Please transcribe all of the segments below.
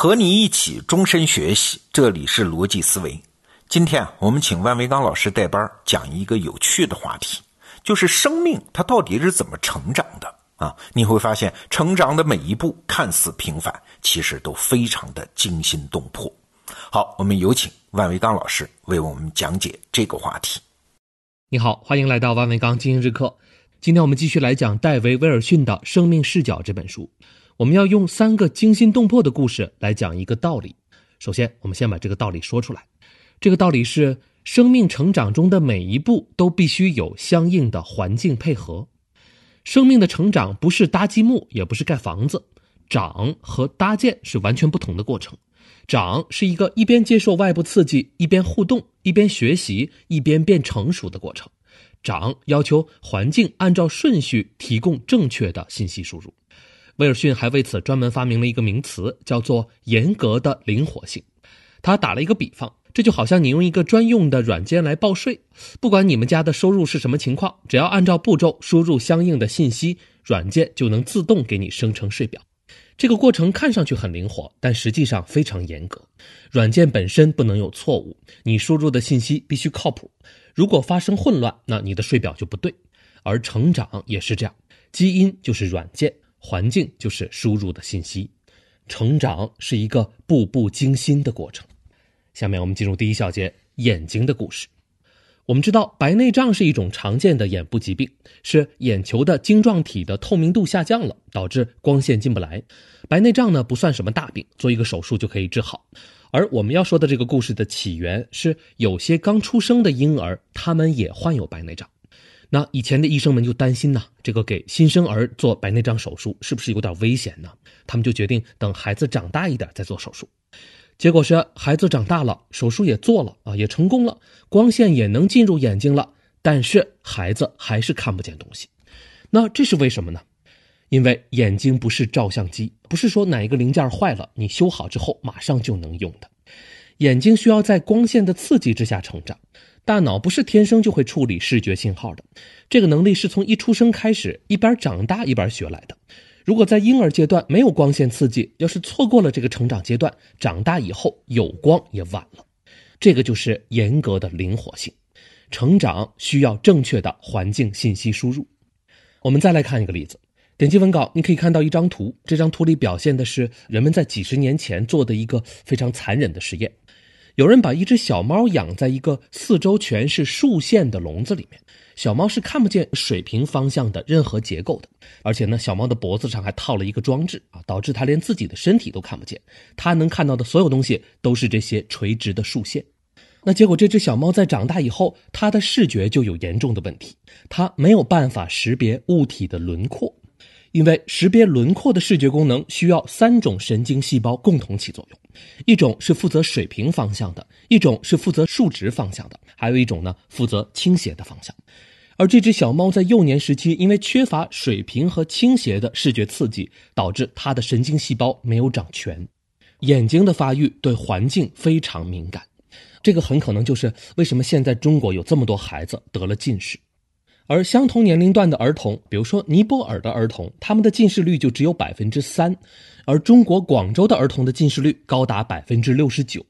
和你一起终身学习，这里是逻辑思维。今天，我们请万维刚老师带班讲一个有趣的话题，就是生命它到底是怎么成长的啊？你会发现，成长的每一步看似平凡，其实都非常的惊心动魄。好，我们有请万维刚老师为我们讲解这个话题。你好，欢迎来到万维刚经营日课。今天我们继续来讲戴维·威尔逊的《生命视角》这本书。我们要用三个惊心动魄的故事来讲一个道理。首先，我们先把这个道理说出来。这个道理是：生命成长中的每一步都必须有相应的环境配合。生命的成长不是搭积木，也不是盖房子。长和搭建是完全不同的过程。长是一个一边接受外部刺激，一边互动，一边学习，一边变成熟的过程。长要求环境按照顺序提供正确的信息输入。威尔逊还为此专门发明了一个名词，叫做“严格的灵活性”。他打了一个比方，这就好像你用一个专用的软件来报税，不管你们家的收入是什么情况，只要按照步骤输入相应的信息，软件就能自动给你生成税表。这个过程看上去很灵活，但实际上非常严格。软件本身不能有错误，你输入的信息必须靠谱。如果发生混乱，那你的税表就不对。而成长也是这样，基因就是软件。环境就是输入的信息，成长是一个步步惊心的过程。下面我们进入第一小节：眼睛的故事。我们知道，白内障是一种常见的眼部疾病，是眼球的晶状体的透明度下降了，导致光线进不来。白内障呢不算什么大病，做一个手术就可以治好。而我们要说的这个故事的起源是，有些刚出生的婴儿，他们也患有白内障。那以前的医生们就担心呢，这个给新生儿做白内障手术是不是有点危险呢？他们就决定等孩子长大一点再做手术。结果是孩子长大了，手术也做了啊，也成功了，光线也能进入眼睛了，但是孩子还是看不见东西。那这是为什么呢？因为眼睛不是照相机，不是说哪一个零件坏了，你修好之后马上就能用的。眼睛需要在光线的刺激之下成长。大脑不是天生就会处理视觉信号的，这个能力是从一出生开始，一边长大一边学来的。如果在婴儿阶段没有光线刺激，要是错过了这个成长阶段，长大以后有光也晚了。这个就是严格的灵活性，成长需要正确的环境信息输入。我们再来看一个例子，点击文稿，你可以看到一张图，这张图里表现的是人们在几十年前做的一个非常残忍的实验。有人把一只小猫养在一个四周全是竖线的笼子里面，小猫是看不见水平方向的任何结构的，而且呢，小猫的脖子上还套了一个装置啊，导致它连自己的身体都看不见，它能看到的所有东西都是这些垂直的竖线。那结果，这只小猫在长大以后，它的视觉就有严重的问题，它没有办法识别物体的轮廓。因为识别轮廓的视觉功能需要三种神经细胞共同起作用，一种是负责水平方向的，一种是负责竖直方向的，还有一种呢负责倾斜的方向。而这只小猫在幼年时期因为缺乏水平和倾斜的视觉刺激，导致它的神经细胞没有长全，眼睛的发育对环境非常敏感。这个很可能就是为什么现在中国有这么多孩子得了近视。而相同年龄段的儿童，比如说尼泊尔的儿童，他们的近视率就只有百分之三，而中国广州的儿童的近视率高达百分之六十九。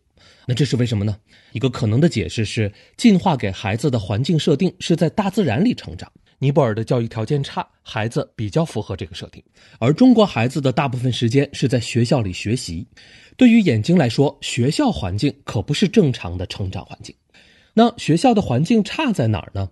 那这是为什么呢？一个可能的解释是，进化给孩子的环境设定是在大自然里成长。尼泊尔的教育条件差，孩子比较符合这个设定，而中国孩子的大部分时间是在学校里学习。对于眼睛来说，学校环境可不是正常的成长环境。那学校的环境差在哪儿呢？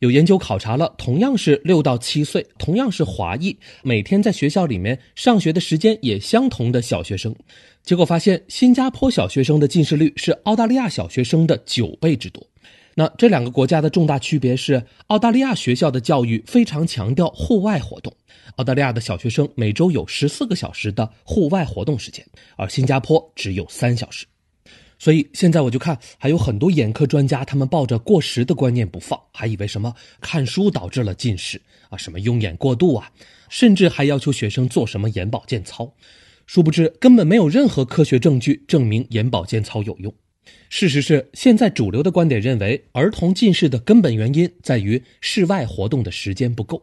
有研究考察了，同样是六到七岁，同样是华裔，每天在学校里面上学的时间也相同的小学生，结果发现，新加坡小学生的近视率是澳大利亚小学生的九倍之多。那这两个国家的重大区别是，澳大利亚学校的教育非常强调户外活动，澳大利亚的小学生每周有十四个小时的户外活动时间，而新加坡只有三小时。所以现在我就看，还有很多眼科专家，他们抱着过时的观念不放，还以为什么看书导致了近视啊，什么用眼过度啊，甚至还要求学生做什么眼保健操。殊不知，根本没有任何科学证据证明眼保健操有用。事实是，现在主流的观点认为，儿童近视的根本原因在于室外活动的时间不够。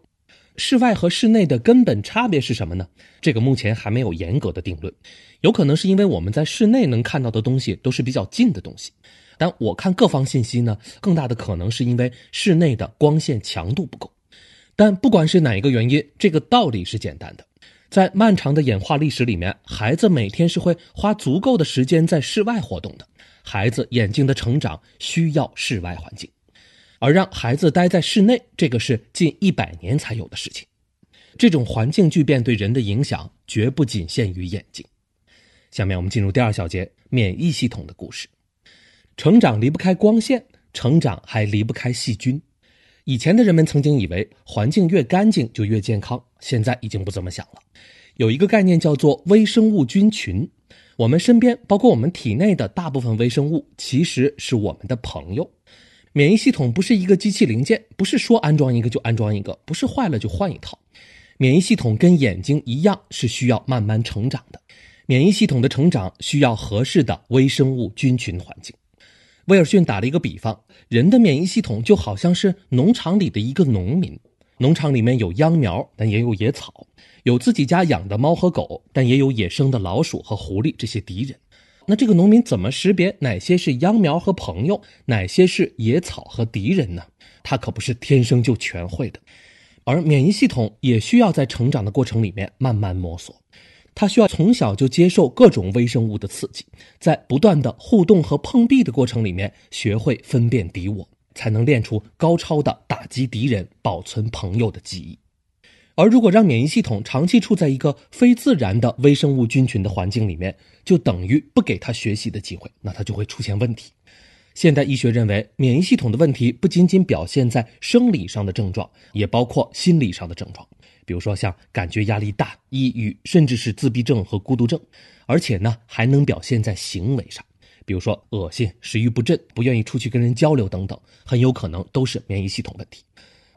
室外和室内的根本差别是什么呢？这个目前还没有严格的定论，有可能是因为我们在室内能看到的东西都是比较近的东西，但我看各方信息呢，更大的可能是因为室内的光线强度不够。但不管是哪一个原因，这个道理是简单的，在漫长的演化历史里面，孩子每天是会花足够的时间在室外活动的，孩子眼睛的成长需要室外环境。而让孩子待在室内，这个是近一百年才有的事情。这种环境巨变对人的影响绝不仅限于眼睛。下面我们进入第二小节：免疫系统的故事。成长离不开光线，成长还离不开细菌。以前的人们曾经以为环境越干净就越健康，现在已经不这么想了。有一个概念叫做微生物菌群。我们身边，包括我们体内的大部分微生物，其实是我们的朋友。免疫系统不是一个机器零件，不是说安装一个就安装一个，不是坏了就换一套。免疫系统跟眼睛一样，是需要慢慢成长的。免疫系统的成长需要合适的微生物菌群环境。威尔逊打了一个比方，人的免疫系统就好像是农场里的一个农民，农场里面有秧苗，但也有野草，有自己家养的猫和狗，但也有野生的老鼠和狐狸这些敌人。那这个农民怎么识别哪些是秧苗和朋友，哪些是野草和敌人呢？他可不是天生就全会的，而免疫系统也需要在成长的过程里面慢慢摸索，他需要从小就接受各种微生物的刺激，在不断的互动和碰壁的过程里面，学会分辨敌我，才能练出高超的打击敌人、保存朋友的技艺。而如果让免疫系统长期处在一个非自然的微生物菌群的环境里面，就等于不给他学习的机会，那他就会出现问题。现代医学认为，免疫系统的问题不仅仅表现在生理上的症状，也包括心理上的症状，比如说像感觉压力大、抑郁，甚至是自闭症和孤独症。而且呢，还能表现在行为上，比如说恶心、食欲不振、不愿意出去跟人交流等等，很有可能都是免疫系统问题。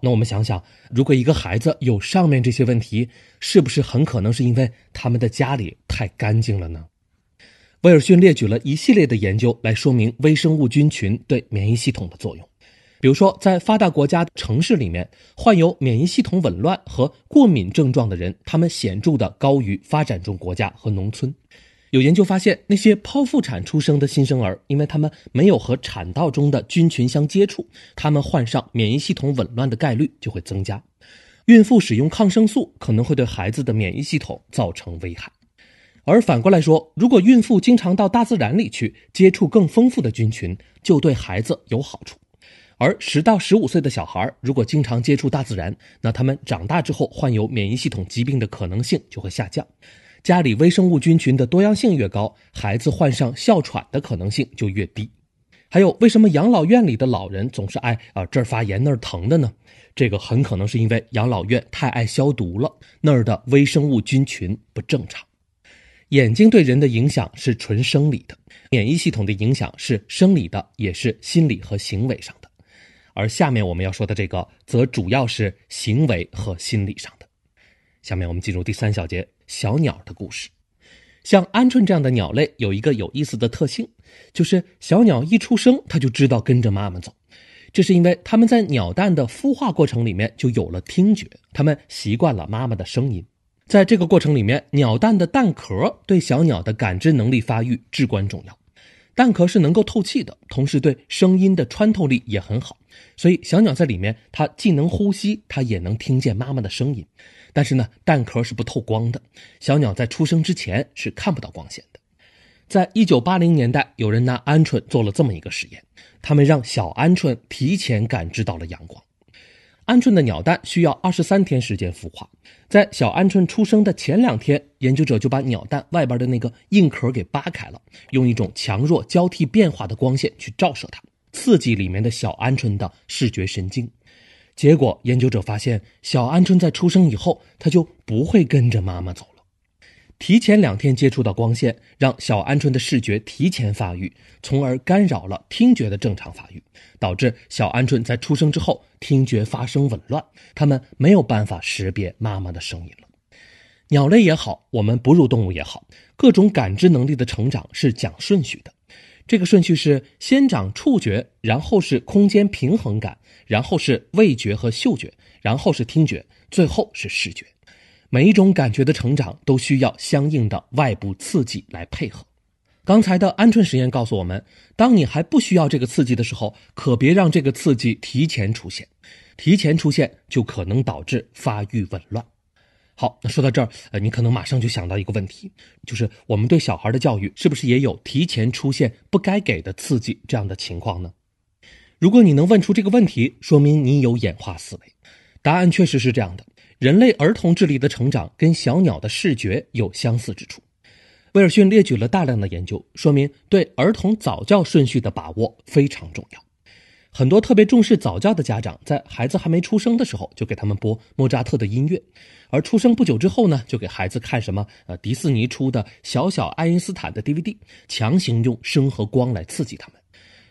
那我们想想，如果一个孩子有上面这些问题，是不是很可能是因为他们的家里太干净了呢？威尔逊列举了一系列的研究来说明微生物菌群对免疫系统的作用。比如说，在发达国家城市里面，患有免疫系统紊乱和过敏症状的人，他们显著的高于发展中国家和农村。有研究发现，那些剖腹产出生的新生儿，因为他们没有和产道中的菌群相接触，他们患上免疫系统紊乱的概率就会增加。孕妇使用抗生素可能会对孩子的免疫系统造成危害。而反过来说，如果孕妇经常到大自然里去接触更丰富的菌群，就对孩子有好处。而十到十五岁的小孩如果经常接触大自然，那他们长大之后患有免疫系统疾病的可能性就会下降。家里微生物菌群的多样性越高，孩子患上哮喘的可能性就越低。还有，为什么养老院里的老人总是爱啊这儿发炎那儿疼的呢？这个很可能是因为养老院太爱消毒了，那儿的微生物菌群不正常。眼睛对人的影响是纯生理的，免疫系统的影响是生理的，也是心理和行为上的。而下面我们要说的这个，则主要是行为和心理上的。下面我们进入第三小节。小鸟的故事，像鹌鹑这样的鸟类有一个有意思的特性，就是小鸟一出生它就知道跟着妈妈走。这是因为它们在鸟蛋的孵化过程里面就有了听觉，它们习惯了妈妈的声音。在这个过程里面，鸟蛋的蛋壳对小鸟的感知能力发育至关重要。蛋壳是能够透气的，同时对声音的穿透力也很好，所以小鸟在里面它既能呼吸，它也能听见妈妈的声音。但是呢，蛋壳是不透光的，小鸟在出生之前是看不到光线的。在一九八零年代，有人拿鹌鹑做了这么一个实验，他们让小鹌鹑提前感知到了阳光。鹌鹑的鸟蛋需要二十三天时间孵化，在小鹌鹑出生的前两天，研究者就把鸟蛋外边的那个硬壳给扒开了，用一种强弱交替变化的光线去照射它，刺激里面的小鹌鹑的视觉神经。结果，研究者发现，小鹌鹑在出生以后，它就不会跟着妈妈走了。提前两天接触到光线，让小鹌鹑的视觉提前发育，从而干扰了听觉的正常发育，导致小鹌鹑在出生之后听觉发生紊乱，它们没有办法识别妈妈的声音了。鸟类也好，我们哺乳动物也好，各种感知能力的成长是讲顺序的。这个顺序是先长触觉，然后是空间平衡感，然后是味觉和嗅觉，然后是听觉，最后是视觉。每一种感觉的成长都需要相应的外部刺激来配合。刚才的鹌鹑实验告诉我们，当你还不需要这个刺激的时候，可别让这个刺激提前出现。提前出现就可能导致发育紊乱。好，那说到这儿，呃，你可能马上就想到一个问题，就是我们对小孩的教育是不是也有提前出现不该给的刺激这样的情况呢？如果你能问出这个问题，说明你有演化思维。答案确实是这样的。人类儿童智力的成长跟小鸟的视觉有相似之处。威尔逊列举了大量的研究，说明对儿童早教顺序的把握非常重要。很多特别重视早教的家长，在孩子还没出生的时候就给他们播莫扎特的音乐，而出生不久之后呢，就给孩子看什么呃迪士尼出的小小爱因斯坦的 DVD，强行用声和光来刺激他们。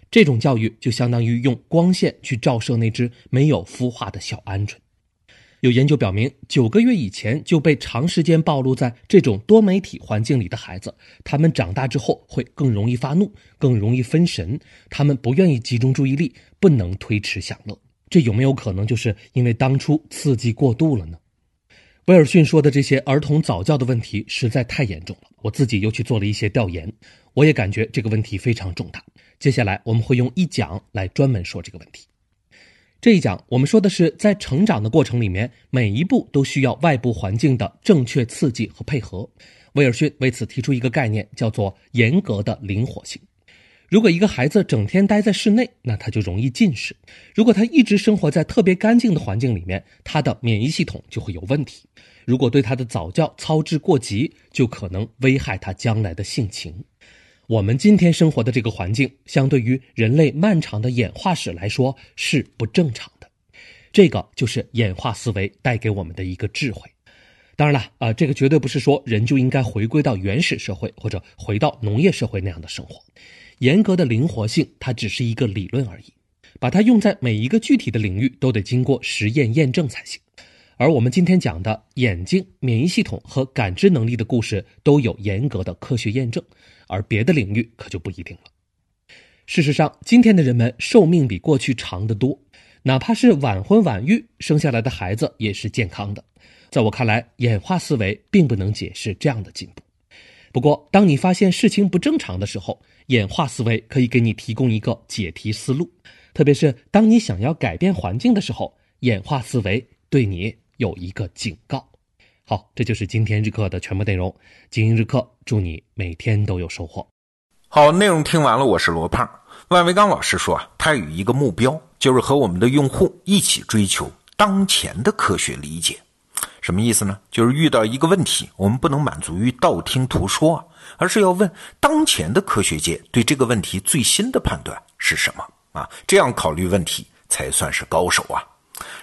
这种教育就相当于用光线去照射那只没有孵化的小鹌鹑。有研究表明，九个月以前就被长时间暴露在这种多媒体环境里的孩子，他们长大之后会更容易发怒，更容易分神，他们不愿意集中注意力，不能推迟享乐。这有没有可能就是因为当初刺激过度了呢？威尔逊说的这些儿童早教的问题实在太严重了，我自己又去做了一些调研，我也感觉这个问题非常重大。接下来我们会用一讲来专门说这个问题。这一讲我们说的是，在成长的过程里面，每一步都需要外部环境的正确刺激和配合。威尔逊为此提出一个概念，叫做严格的灵活性。如果一个孩子整天待在室内，那他就容易近视；如果他一直生活在特别干净的环境里面，他的免疫系统就会有问题。如果对他的早教操之过急，就可能危害他将来的性情。我们今天生活的这个环境，相对于人类漫长的演化史来说是不正常的。这个就是演化思维带给我们的一个智慧。当然了，啊，这个绝对不是说人就应该回归到原始社会或者回到农业社会那样的生活。严格的灵活性，它只是一个理论而已，把它用在每一个具体的领域，都得经过实验验证才行。而我们今天讲的眼睛、免疫系统和感知能力的故事，都有严格的科学验证。而别的领域可就不一定了。事实上，今天的人们寿命比过去长得多，哪怕是晚婚晚育，生下来的孩子也是健康的。在我看来，演化思维并不能解释这样的进步。不过，当你发现事情不正常的时候，演化思维可以给你提供一个解题思路。特别是当你想要改变环境的时候，演化思维对你有一个警告。好，这就是今天日课的全部内容。精英日课，祝你每天都有收获。好，内容听完了，我是罗胖。万维刚老师说啊，他有一个目标，就是和我们的用户一起追求当前的科学理解。什么意思呢？就是遇到一个问题，我们不能满足于道听途说，而是要问当前的科学界对这个问题最新的判断是什么啊？这样考虑问题才算是高手啊。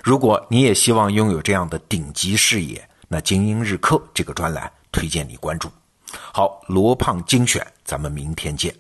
如果你也希望拥有这样的顶级视野，那精英日课这个专栏推荐你关注。好，罗胖精选，咱们明天见。